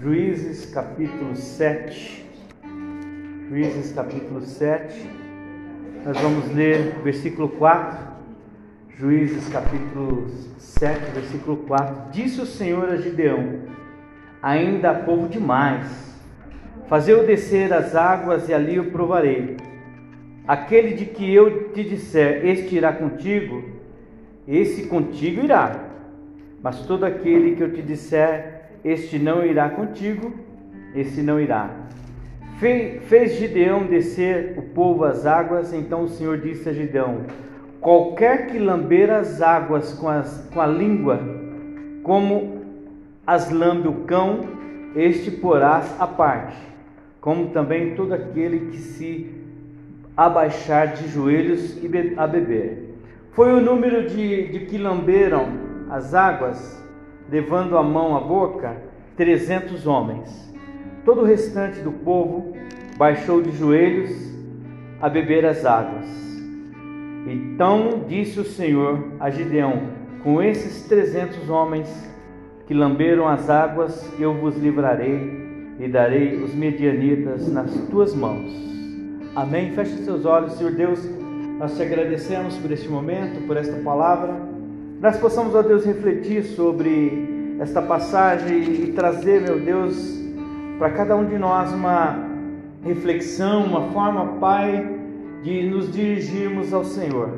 Juízes capítulo 7. Juízes capítulo 7. Nós vamos ler versículo 4. Juízes capítulo 7, versículo 4. Disse o Senhor a Gideão: Ainda há povo demais. Fazei-o descer as águas e ali o provarei. Aquele de que eu te disser, este irá contigo, esse contigo irá. Mas todo aquele que eu te disser, este não irá contigo, esse não irá. Fez Gideão descer o povo às águas, então o Senhor disse a Gideão: Qualquer que lamber as águas com, as, com a língua, como as lambe o cão, este porás à parte, como também todo aquele que se abaixar de joelhos e a beber. Foi o número de, de que lamberam as águas levando a mão à boca, trezentos homens. Todo o restante do povo baixou de joelhos a beber as águas. Então disse o Senhor a Gideão: Com esses trezentos homens que lamberam as águas, eu vos livrarei e darei os medianitas nas tuas mãos. Amém. Feche seus olhos, Senhor Deus. Nós te agradecemos por este momento, por esta palavra nós possamos, ó Deus, refletir sobre esta passagem e trazer, meu Deus, para cada um de nós uma reflexão, uma forma, Pai, de nos dirigirmos ao Senhor.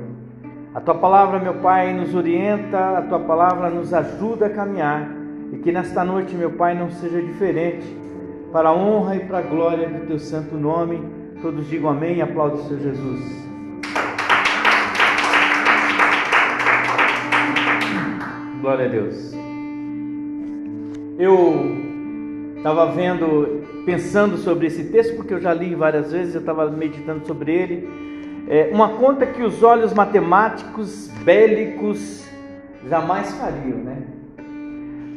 A tua palavra, meu Pai, nos orienta, a tua palavra nos ajuda a caminhar e que nesta noite, meu Pai, não seja diferente. Para a honra e para a glória do teu santo nome, todos digam amém e aplaudem o Senhor Jesus. Glória a Deus. Eu estava vendo, pensando sobre esse texto, porque eu já li várias vezes, eu estava meditando sobre ele. É uma conta que os olhos matemáticos bélicos jamais fariam, né?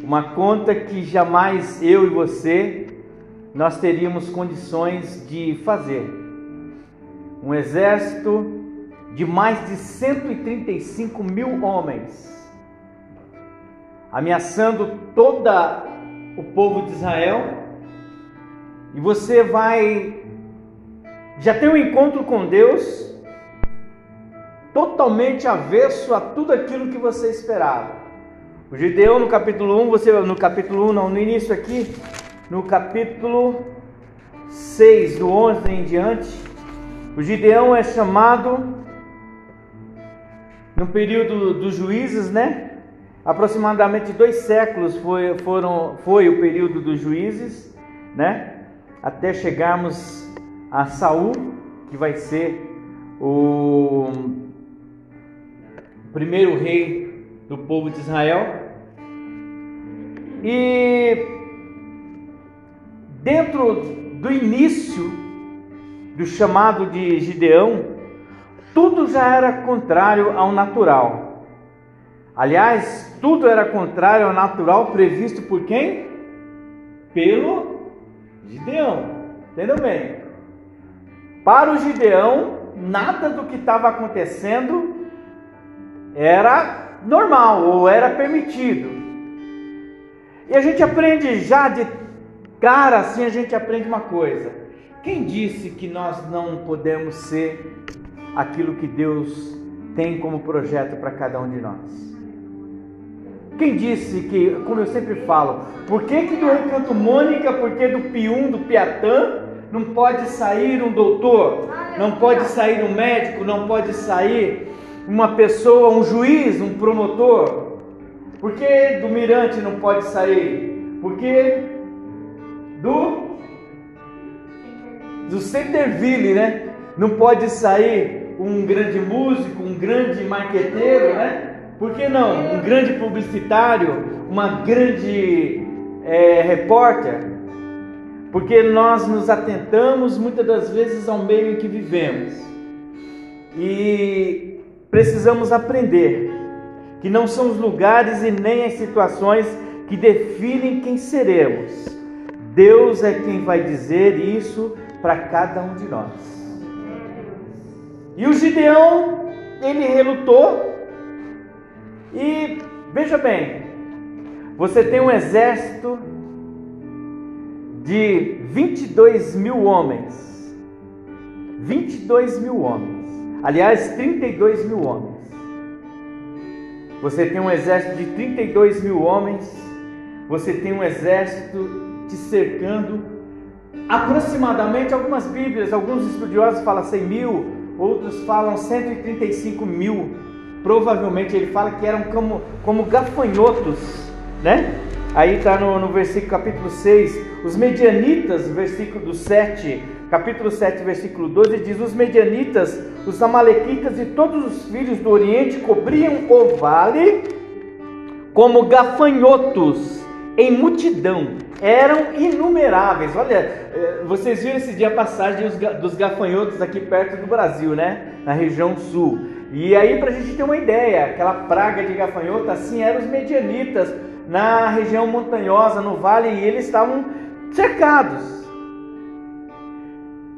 Uma conta que jamais eu e você nós teríamos condições de fazer. Um exército de mais de 135 mil homens ameaçando todo o povo de Israel, e você vai já ter um encontro com Deus totalmente avesso a tudo aquilo que você esperava. O Gideão no capítulo 1, você no capítulo 1, não, no início aqui, no capítulo 6, do 11 em diante, o Gideão é chamado no período dos juízes, né? Aproximadamente dois séculos foi, foram, foi o período dos juízes, né? Até chegarmos a Saul, que vai ser o primeiro rei do povo de Israel. E dentro do início do chamado de Gideão, tudo já era contrário ao natural. Aliás, tudo era contrário ao natural previsto por quem? Pelo Gideão. Entendeu bem? Para o Gideão, nada do que estava acontecendo era normal ou era permitido. E a gente aprende já de cara assim, a gente aprende uma coisa. Quem disse que nós não podemos ser aquilo que Deus tem como projeto para cada um de nós? Quem disse que, como eu sempre falo, por que, que do Recanto Mônica, por que do Pium, do Piatã, não pode sair um doutor, não pode sair um médico, não pode sair uma pessoa, um juiz, um promotor? Por que do Mirante não pode sair? Por que do do Centerville, né? Não pode sair um grande músico, um grande marqueteiro, né? Por que não? Um grande publicitário, uma grande é, repórter. Porque nós nos atentamos muitas das vezes ao meio em que vivemos. E precisamos aprender que não são os lugares e nem as situações que definem quem seremos. Deus é quem vai dizer isso para cada um de nós. E o Gideão, ele relutou, e veja bem, você tem um exército de 22 mil homens. 22 mil homens. Aliás, 32 mil homens. Você tem um exército de 32 mil homens. Você tem um exército te cercando. Aproximadamente, algumas Bíblias, alguns estudiosos falam 100 mil, outros falam 135 mil. Provavelmente ele fala que eram como, como gafanhotos, né? Aí está no, no versículo capítulo 6, os medianitas, versículo do 7, capítulo 7, versículo 12, diz: Os medianitas, os amalequitas e todos os filhos do Oriente cobriam o vale como gafanhotos em multidão, eram inumeráveis. Olha, eh, vocês viram esse dia a passagem dos gafanhotos aqui perto do Brasil, né? Na região sul. E aí, para a gente ter uma ideia, aquela praga de gafanhoto, assim eram os medianitas na região montanhosa, no vale, e eles estavam cercados.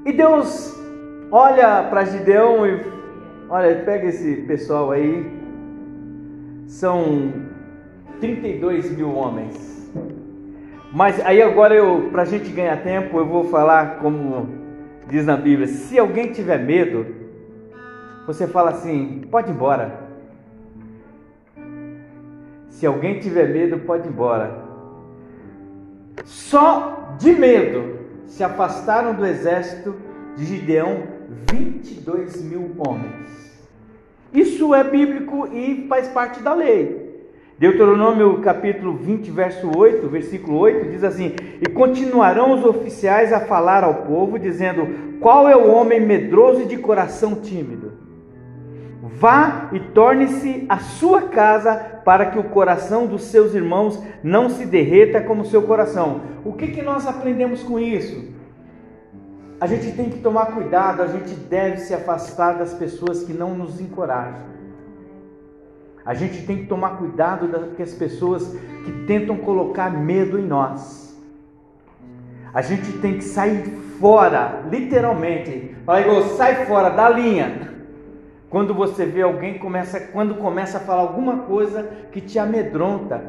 E Deus olha para Gideão e olha, pega esse pessoal aí, são 32 mil homens. Mas aí agora eu, para a gente ganhar tempo, eu vou falar como diz na Bíblia: se alguém tiver medo, você fala assim, pode ir embora. Se alguém tiver medo, pode ir embora. Só de medo se afastaram do exército de Gideão 22 mil homens. Isso é bíblico e faz parte da lei. Deuteronômio capítulo 20, verso 8, versículo 8 diz assim: E continuarão os oficiais a falar ao povo, dizendo: Qual é o homem medroso e de coração tímido? Vá e torne-se a sua casa, para que o coração dos seus irmãos não se derreta como seu coração. O que, que nós aprendemos com isso? A gente tem que tomar cuidado, a gente deve se afastar das pessoas que não nos encorajam. A gente tem que tomar cuidado com as pessoas que tentam colocar medo em nós. A gente tem que sair fora, literalmente. Fala sai fora da linha. Quando você vê alguém começa, quando começa a falar alguma coisa que te amedronta.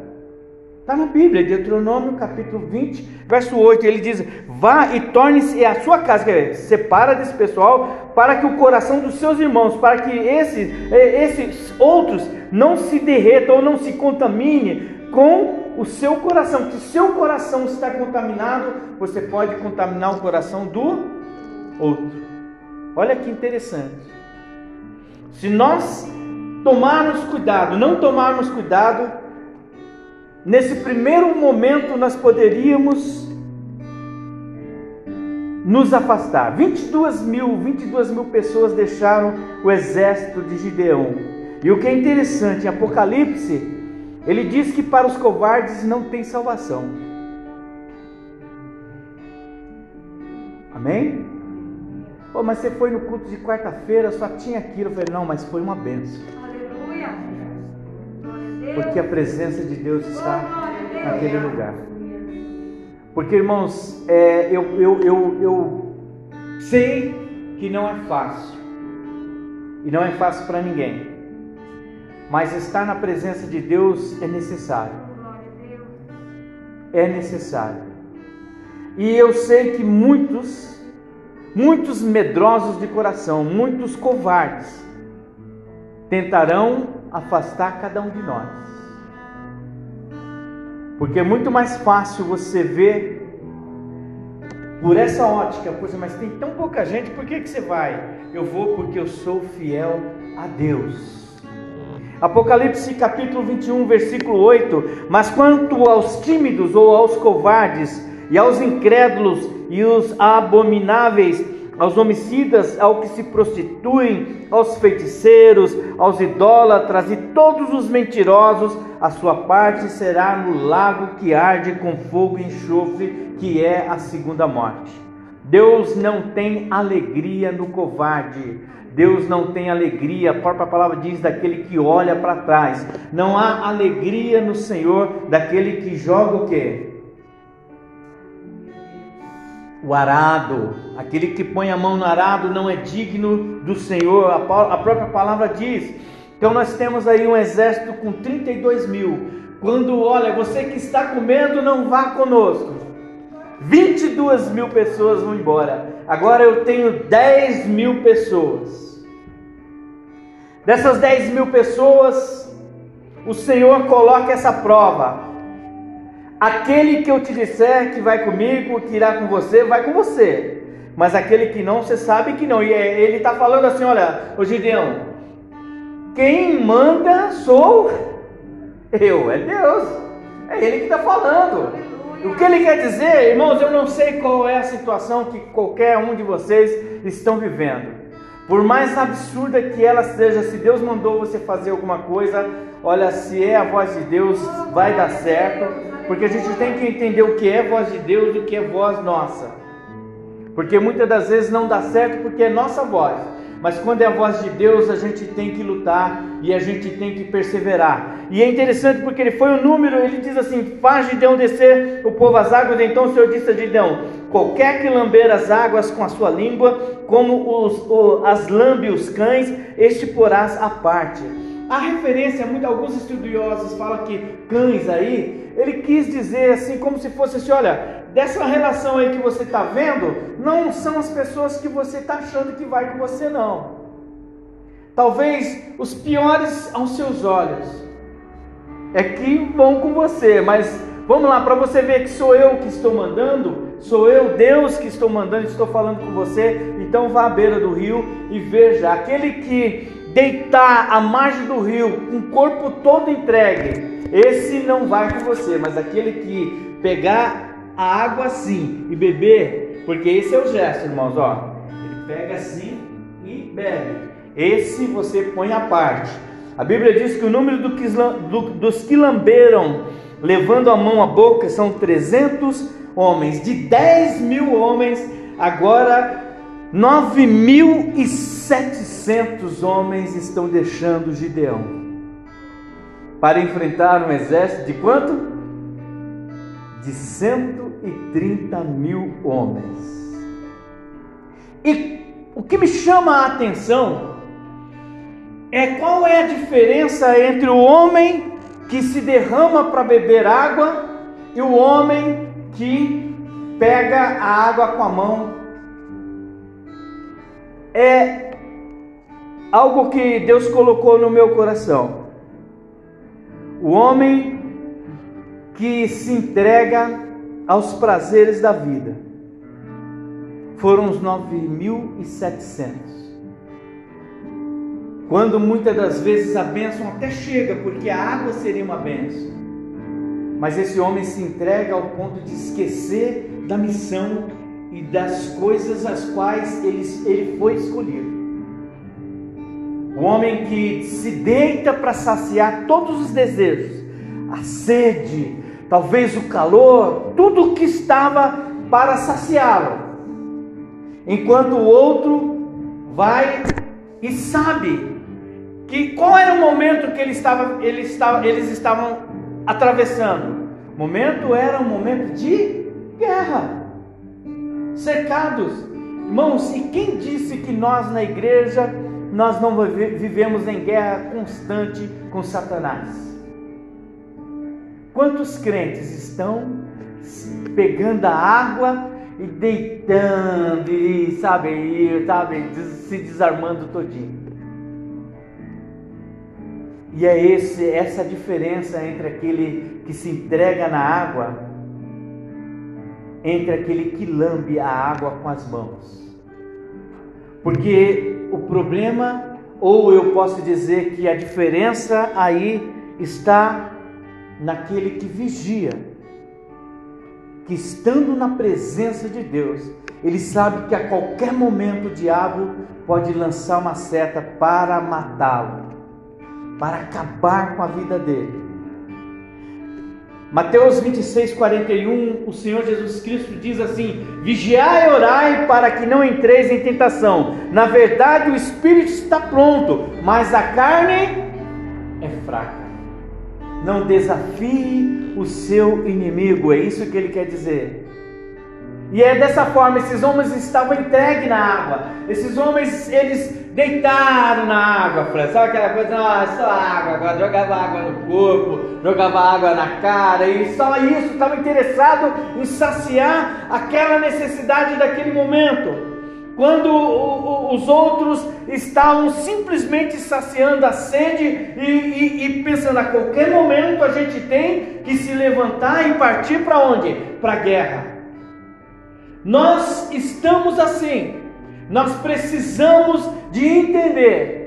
Está na Bíblia, Deuteronômio capítulo 20, verso 8, ele diz: Vá e torne-se a sua casa, quer dizer, separa desse pessoal, para que o coração dos seus irmãos, para que esses, eh, esses outros não se derretam ou não se contamine com o seu coração. Que seu coração está contaminado, você pode contaminar o coração do outro. Olha que interessante. Se nós tomarmos cuidado, não tomarmos cuidado, nesse primeiro momento nós poderíamos nos afastar. 22 mil, 22 mil pessoas deixaram o exército de Gideão. E o que é interessante, em Apocalipse, ele diz que para os covardes não tem salvação. Amém? Pô, mas você foi no culto de quarta-feira, só tinha aquilo. Eu falei, não, mas foi uma benção. Aleluia. Porque a presença de Deus está naquele lugar. Porque, irmãos, é, eu, eu, eu, eu sei que não é fácil. E não é fácil para ninguém. Mas estar na presença de Deus é necessário. É necessário. E eu sei que muitos Muitos medrosos de coração, muitos covardes, tentarão afastar cada um de nós. Porque é muito mais fácil você ver por essa ótica, poxa, mas tem tão pouca gente, por que, que você vai? Eu vou porque eu sou fiel a Deus. Apocalipse capítulo 21, versículo 8: Mas quanto aos tímidos ou aos covardes, e aos incrédulos e os abomináveis, aos homicidas, ao que se prostituem, aos feiticeiros, aos idólatras e todos os mentirosos, a sua parte será no lago que arde com fogo e enxofre, que é a segunda morte. Deus não tem alegria no covarde. Deus não tem alegria, a própria palavra diz, daquele que olha para trás. Não há alegria no Senhor daquele que joga o quê? O arado, aquele que põe a mão no arado não é digno do Senhor, a própria palavra diz. Então nós temos aí um exército com 32 mil. Quando olha, você que está comendo, não vá conosco. 22 mil pessoas vão embora. Agora eu tenho 10 mil pessoas. Dessas 10 mil pessoas, o Senhor coloca essa prova. Aquele que eu te disser que vai comigo, que irá com você, vai com você. Mas aquele que não, você sabe que não. E é, ele está falando assim: olha, ô Gideão, quem manda sou eu, é Deus. É Ele que está falando. O que ele quer dizer, irmãos, eu não sei qual é a situação que qualquer um de vocês estão vivendo. Por mais absurda que ela seja, se Deus mandou você fazer alguma coisa, olha, se é a voz de Deus, vai dar certo, porque a gente tem que entender o que é voz de Deus e o que é voz nossa. Porque muitas das vezes não dá certo porque é nossa voz. Mas quando é a voz de Deus, a gente tem que lutar e a gente tem que perseverar. E é interessante porque ele foi o um número, ele diz assim: faz Gideão descer o povo às águas. Então o Senhor disse a Gideão: qualquer que lamber as águas com a sua língua, como os, o, as lambe os cães, este porás à parte. A referência, muito, alguns estudiosos falam que cães aí, ele quis dizer assim, como se fosse assim: olha, dessa relação aí que você está vendo, não são as pessoas que você está achando que vai com você, não. Talvez os piores aos seus olhos é que vão com você, mas vamos lá, para você ver que sou eu que estou mandando, sou eu, Deus, que estou mandando, estou falando com você, então vá à beira do rio e veja, aquele que deitar à margem do rio, com o corpo todo entregue, esse não vai com você, mas aquele que pegar a água assim e beber, porque esse é o gesto, irmãos, ó. Ele pega assim e bebe. Esse você põe à parte. A Bíblia diz que o número do que, do, dos que lamberam, levando a mão à boca, são 300 homens. De 10 mil homens, agora 9.700 homens estão deixando Gideão para enfrentar um exército de quanto? De 130 mil homens. E o que me chama a atenção é qual é a diferença entre o homem que se derrama para beber água e o homem que pega a água com a mão. É algo que Deus colocou no meu coração. O homem que se entrega aos prazeres da vida foram os 9.700. Quando muitas das vezes a bênção até chega, porque a água seria uma bênção. Mas esse homem se entrega ao ponto de esquecer da missão e das coisas às quais ele, ele foi escolhido. O homem que se deita para saciar todos os desejos, a sede, talvez o calor, tudo o que estava para saciá-lo. Enquanto o outro vai e sabe que qual era o momento que ele estava, ele estava, eles estavam atravessando. O momento era um momento de guerra, cercados. Irmãos, e quem disse que nós na igreja nós não vivemos em guerra constante com Satanás? Quantos crentes estão pegando a água e deitando e sabe, e, sabe, se desarmando todinho? E é esse, essa diferença entre aquele que se entrega na água, entre aquele que lambe a água com as mãos. Porque o problema, ou eu posso dizer que a diferença aí está naquele que vigia, que estando na presença de Deus, ele sabe que a qualquer momento o diabo pode lançar uma seta para matá-lo, para acabar com a vida dele. Mateus 26, 41, o Senhor Jesus Cristo diz assim: Vigiai e orai para que não entreis em tentação. Na verdade, o espírito está pronto, mas a carne é fraca. Não desafie o seu inimigo, é isso que ele quer dizer. E é dessa forma, esses homens estavam entregues na água. Esses homens, eles deitaram na água, Fran. Sabe aquela coisa? Ah, só água, agora jogava água no corpo, jogava água na cara, e só isso estava interessado em saciar aquela necessidade daquele momento. Quando os outros estavam simplesmente saciando a sede e, e, e pensando a qualquer momento a gente tem que se levantar e partir para onde? Para a guerra. Nós estamos assim. Nós precisamos de entender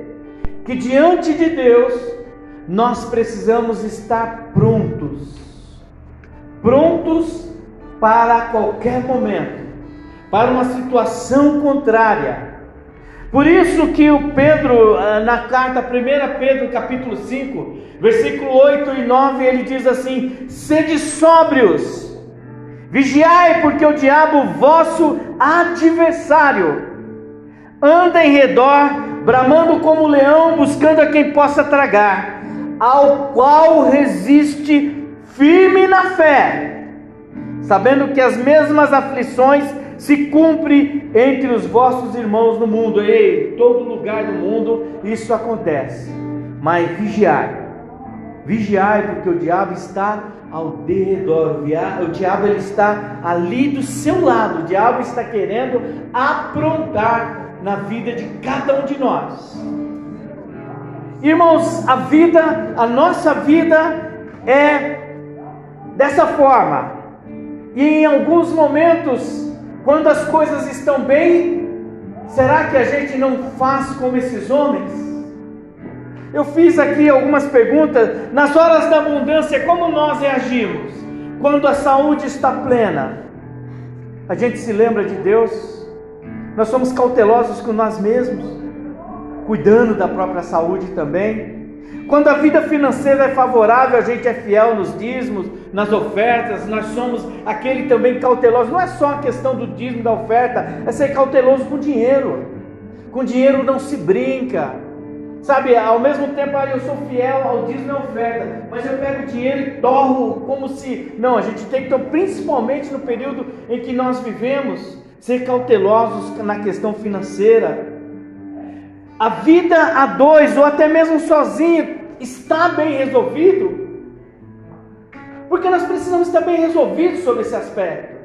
que diante de Deus nós precisamos estar prontos. Prontos para qualquer momento, para uma situação contrária. Por isso que o Pedro, ah, na carta 1 Pedro, capítulo 5, versículo 8 e 9, ele diz assim: Sede sóbrios, Vigiai, porque o diabo, vosso adversário, anda em redor, bramando como leão, buscando a quem possa tragar, ao qual resiste firme na fé, sabendo que as mesmas aflições se cumprem entre os vossos irmãos no mundo. Ei, todo lugar do mundo isso acontece. Mas vigiai, vigiai, porque o diabo está ao derredor. O diabo ele está ali do seu lado. O diabo está querendo aprontar na vida de cada um de nós. Irmãos, a vida, a nossa vida é dessa forma. E em alguns momentos, quando as coisas estão bem, será que a gente não faz como esses homens? Eu fiz aqui algumas perguntas. Nas horas da abundância, como nós reagimos? Quando a saúde está plena, a gente se lembra de Deus. Nós somos cautelosos com nós mesmos, cuidando da própria saúde também. Quando a vida financeira é favorável, a gente é fiel nos dízimos, nas ofertas, nós somos aquele também cauteloso. Não é só a questão do dízimo da oferta, é ser cauteloso com dinheiro. Com dinheiro não se brinca. Sabe, ao mesmo tempo ah, eu sou fiel ao dízimo e oferta, mas eu pego dinheiro e torro como se. Não, a gente tem que, então, principalmente no período em que nós vivemos, ser cautelosos na questão financeira. A vida a dois, ou até mesmo sozinho, está bem resolvido? Porque nós precisamos estar bem resolvidos sobre esse aspecto.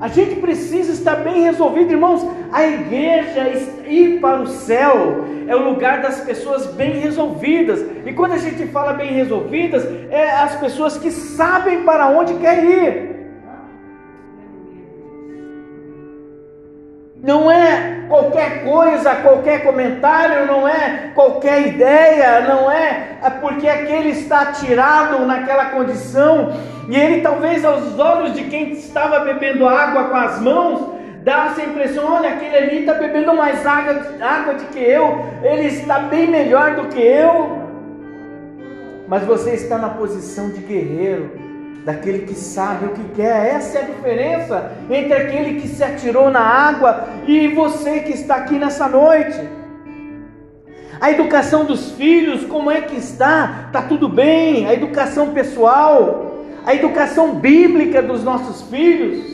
A gente precisa estar bem resolvido, irmãos. A igreja ir para o céu é o lugar das pessoas bem resolvidas. E quando a gente fala bem resolvidas, é as pessoas que sabem para onde quer ir. Não é qualquer coisa, qualquer comentário, não é qualquer ideia, não é, é porque aquele está tirado naquela condição e ele talvez aos olhos de quem estava bebendo água com as mãos, dá essa impressão, olha, aquele ali está bebendo mais água, água do que eu, ele está bem melhor do que eu. Mas você está na posição de guerreiro daquele que sabe o que quer. Essa é a diferença entre aquele que se atirou na água e você que está aqui nessa noite. A educação dos filhos, como é que está? Está tudo bem? A educação pessoal, a educação bíblica dos nossos filhos.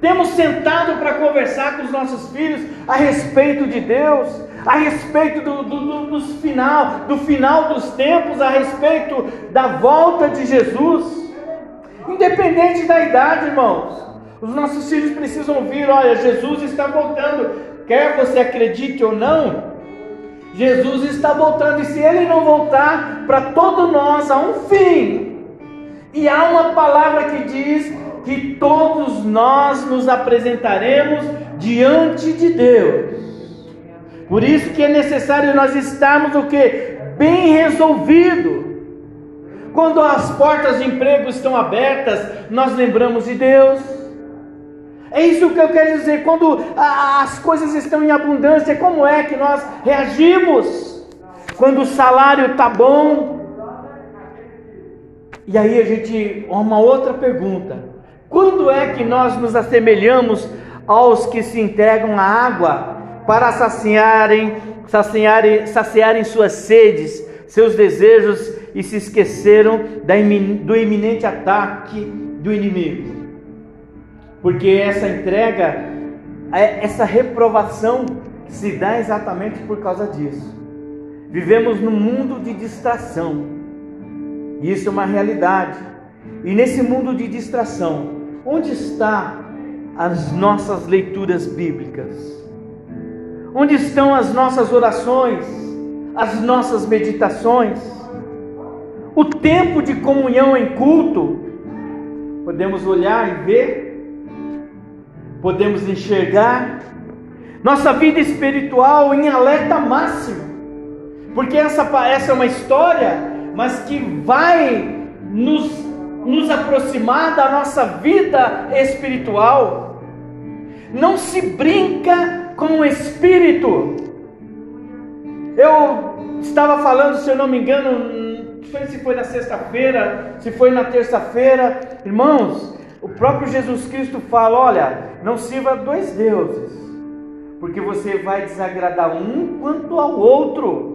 Temos sentado para conversar com os nossos filhos a respeito de Deus, a respeito do, do, do, final, do final dos tempos, a respeito da volta de Jesus. Independente da idade, irmãos. Os nossos filhos precisam ouvir: olha, Jesus está voltando. Quer você acredite ou não, Jesus está voltando. E se ele não voltar, para todos nós há um fim. E há uma palavra que diz que todos nós nos apresentaremos diante de Deus. Por isso que é necessário nós estarmos o que? Bem resolvido. Quando as portas de emprego estão abertas, nós lembramos de Deus. É isso que eu quero dizer. Quando as coisas estão em abundância, como é que nós reagimos? Quando o salário está bom. E aí a gente, uma outra pergunta: quando é que nós nos assemelhamos aos que se entregam à água para saciarem, saciarem, saciarem suas sedes, seus desejos e se esqueceram do iminente ataque do inimigo. Porque essa entrega, é, essa reprovação, se dá exatamente por causa disso. Vivemos num mundo de distração. Isso é uma realidade. E nesse mundo de distração, onde está as nossas leituras bíblicas? Onde estão as nossas orações, as nossas meditações? O tempo de comunhão em culto? Podemos olhar e ver? Podemos enxergar? Nossa vida espiritual em alerta máximo. Porque essa, essa é uma história, mas que vai nos nos aproximar da nossa vida espiritual. Não se brinca com o espírito. Eu estava falando, se eu não me engano, sei se foi na sexta-feira, se foi na terça-feira, irmãos, o próprio Jesus Cristo fala: olha, não sirva dois deuses, porque você vai desagradar um quanto ao outro.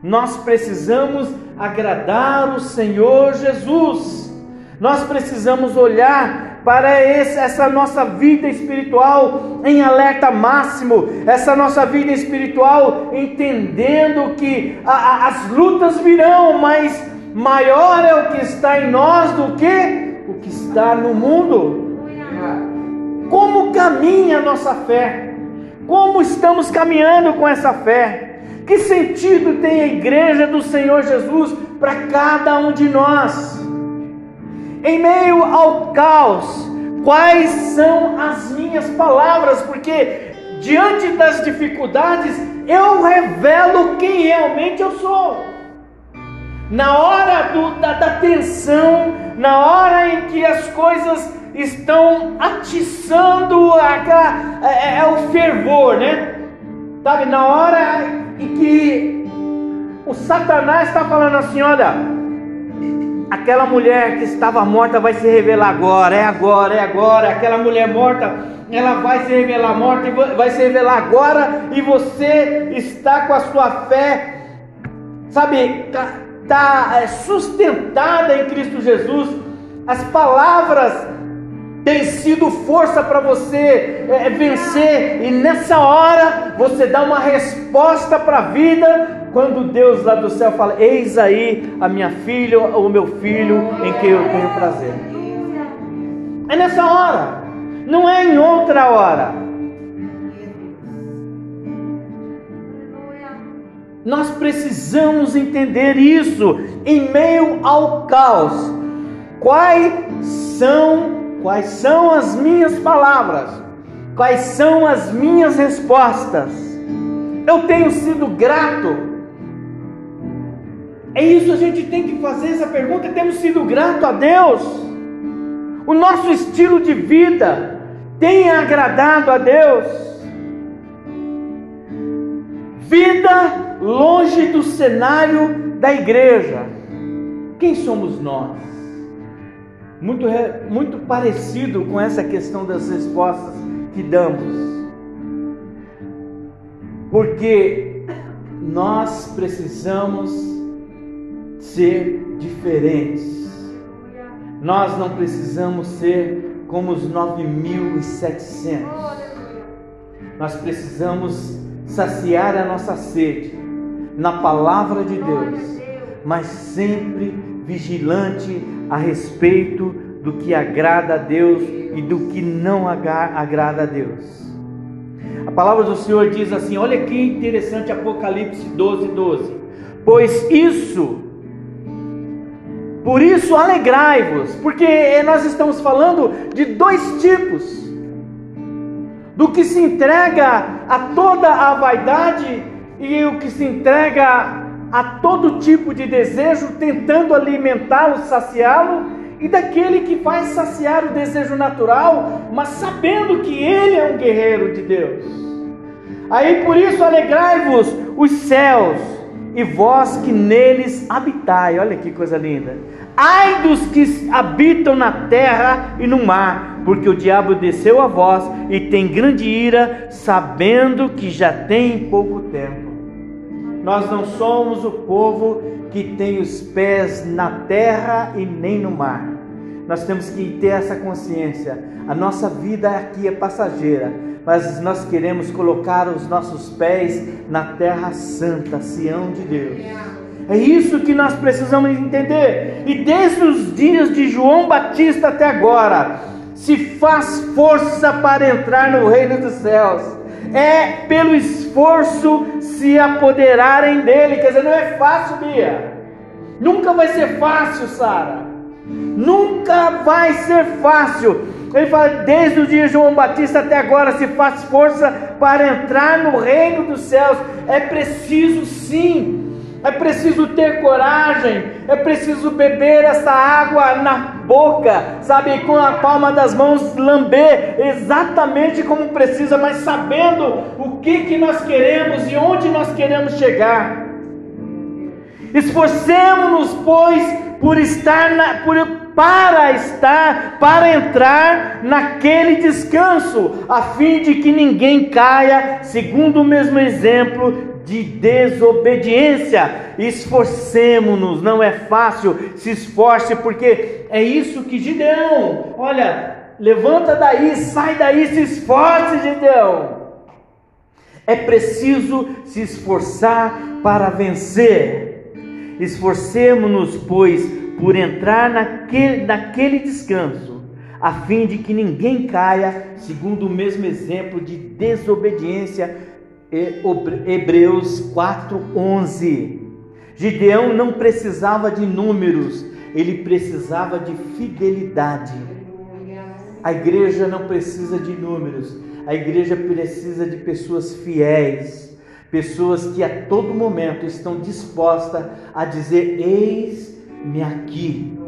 Nós precisamos agradar o Senhor Jesus. Nós precisamos olhar para essa nossa vida espiritual em alerta máximo, essa nossa vida espiritual entendendo que a, a, as lutas virão, mas maior é o que está em nós do que o que está no mundo. Como caminha a nossa fé? Como estamos caminhando com essa fé? Que sentido tem a igreja do Senhor Jesus para cada um de nós? Em meio ao caos, quais são as minhas palavras? Porque diante das dificuldades, eu revelo quem realmente eu sou. Na hora do, da, da tensão, na hora em que as coisas estão atiçando a, é, é o fervor, né? Sabe, na hora e que o Satanás está falando assim: olha, aquela mulher que estava morta vai se revelar agora, é agora, é agora. Aquela mulher morta, ela vai se revelar morta, vai se revelar agora, e você está com a sua fé, sabe, está tá, é, sustentada em Cristo Jesus. As palavras tem sido força para você é, vencer, e nessa hora você dá uma resposta para a vida, quando Deus lá do céu fala: Eis aí a minha filha ou o meu filho em quem eu tenho prazer. É nessa hora, não é em outra hora. Nós precisamos entender isso em meio ao caos. Quais são Quais são as minhas palavras? Quais são as minhas respostas? Eu tenho sido grato. É isso a gente tem que fazer essa pergunta. Temos sido grato a Deus. O nosso estilo de vida tem agradado a Deus. Vida longe do cenário da igreja. Quem somos nós? muito, muito parecido com essa questão das respostas que damos. Porque nós precisamos ser diferentes. Nós não precisamos ser como os 9.700. Nós precisamos saciar a nossa sede na palavra de Deus, mas sempre vigilante a respeito do que agrada a Deus e do que não agrada a Deus. A palavra do Senhor diz assim: olha que interessante, Apocalipse 12, 12. Pois isso, por isso alegrai-vos, porque nós estamos falando de dois tipos: do que se entrega a toda a vaidade e o que se entrega a todo tipo de desejo, tentando alimentá-lo, saciá-lo, e daquele que vai saciar o desejo natural, mas sabendo que ele é um guerreiro de Deus. Aí por isso alegrai-vos os céus e vós que neles habitai. Olha que coisa linda. Ai dos que habitam na terra e no mar, porque o diabo desceu a vós e tem grande ira, sabendo que já tem pouco tempo. Nós não somos o povo que tem os pés na terra e nem no mar. nós temos que ter essa consciência. A nossa vida aqui é passageira, mas nós queremos colocar os nossos pés na terra santa, Sião de Deus. É isso que nós precisamos entender. E desde os dias de João Batista até agora, se faz força para entrar no reino dos céus. É pelo esforço se apoderarem dele. Quer dizer, não é fácil, Bia. Nunca vai ser fácil, Sara. Nunca vai ser fácil. Ele fala, desde o dia de João Batista até agora, se faz força para entrar no reino dos céus. É preciso sim é preciso ter coragem, é preciso beber essa água na boca, sabe, com a palma das mãos lamber exatamente como precisa, mas sabendo o que que nós queremos e onde nós queremos chegar. Esforcemos-nos, pois, por estar na, por, para estar, para entrar naquele descanso, a fim de que ninguém caia, segundo o mesmo exemplo de desobediência. Esforcemos-nos, não é fácil, se esforce, porque é isso que Gideão, olha, levanta daí, sai daí, se esforce, Gideão. É preciso se esforçar para vencer. Esforcemos-nos, pois, por entrar naquele, naquele descanso, a fim de que ninguém caia, segundo o mesmo exemplo de desobediência Hebreus 4:11. Gideão não precisava de números, ele precisava de fidelidade. A igreja não precisa de números, a igreja precisa de pessoas fiéis, pessoas que a todo momento estão dispostas a dizer: Eis-me aqui.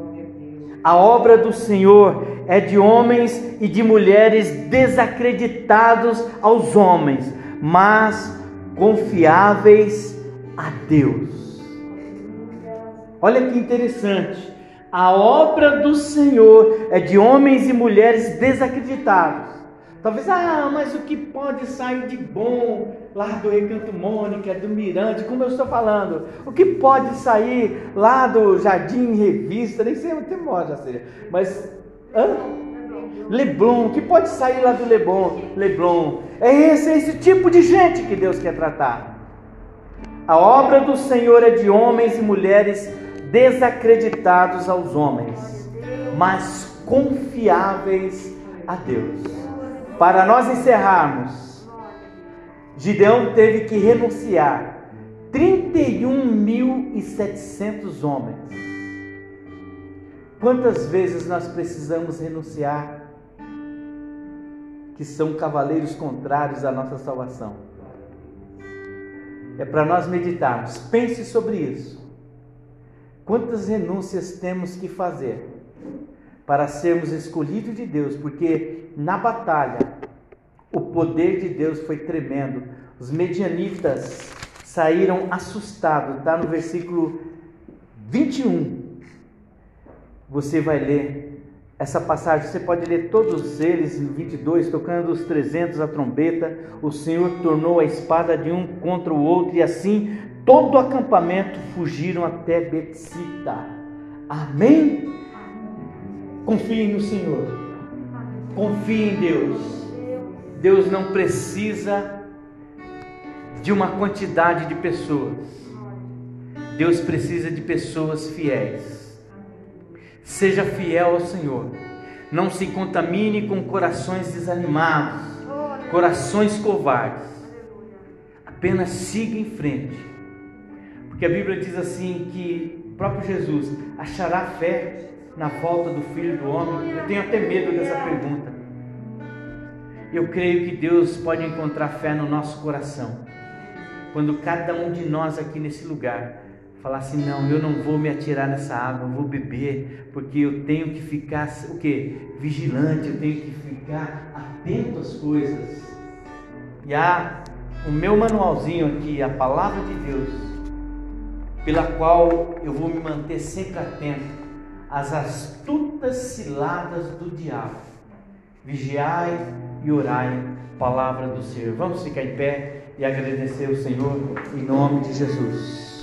A obra do Senhor é de homens e de mulheres desacreditados aos homens, mas confiáveis a Deus. Olha que interessante. A obra do Senhor é de homens e mulheres desacreditados. Talvez, ah, mas o que pode sair de bom lá do Recanto Mônica, do Mirante, como eu estou falando? O que pode sair lá do Jardim Revista? Nem sei onde tem moda, seja. Mas, hã? Leblon, que pode sair lá do Leblon, Leblon. É esse, é esse tipo de gente que Deus quer tratar. A obra do Senhor é de homens e mulheres desacreditados aos homens, mas confiáveis a Deus. Para nós encerrarmos, Gideão teve que renunciar 31.700 homens. Quantas vezes nós precisamos renunciar que são cavaleiros contrários à nossa salvação. É para nós meditarmos. Pense sobre isso. Quantas renúncias temos que fazer para sermos escolhidos de Deus? Porque na batalha o poder de Deus foi tremendo. Os medianitas saíram assustados. Está no versículo 21. Você vai ler essa passagem, você pode ler todos eles em 22, tocando os 300 a trombeta. O Senhor tornou a espada de um contra o outro, e assim todo o acampamento fugiram até Betsita. Amém? Confie no Senhor, confie em Deus. Deus não precisa de uma quantidade de pessoas, Deus precisa de pessoas fiéis. Seja fiel ao Senhor. Não se contamine com corações desanimados, corações covardes. Apenas siga em frente. Porque a Bíblia diz assim que o próprio Jesus achará fé na volta do Filho do Homem. Eu tenho até medo dessa pergunta. Eu creio que Deus pode encontrar fé no nosso coração. Quando cada um de nós aqui nesse lugar falar assim, não, eu não vou me atirar nessa água, eu vou beber, porque eu tenho que ficar o que? Vigilante, eu tenho que ficar atento às coisas. E há o meu manualzinho aqui, a palavra de Deus, pela qual eu vou me manter sempre atento às astutas ciladas do diabo. Vigiai e orai, palavra do Senhor. Vamos ficar em pé e agradecer o Senhor em nome de Jesus.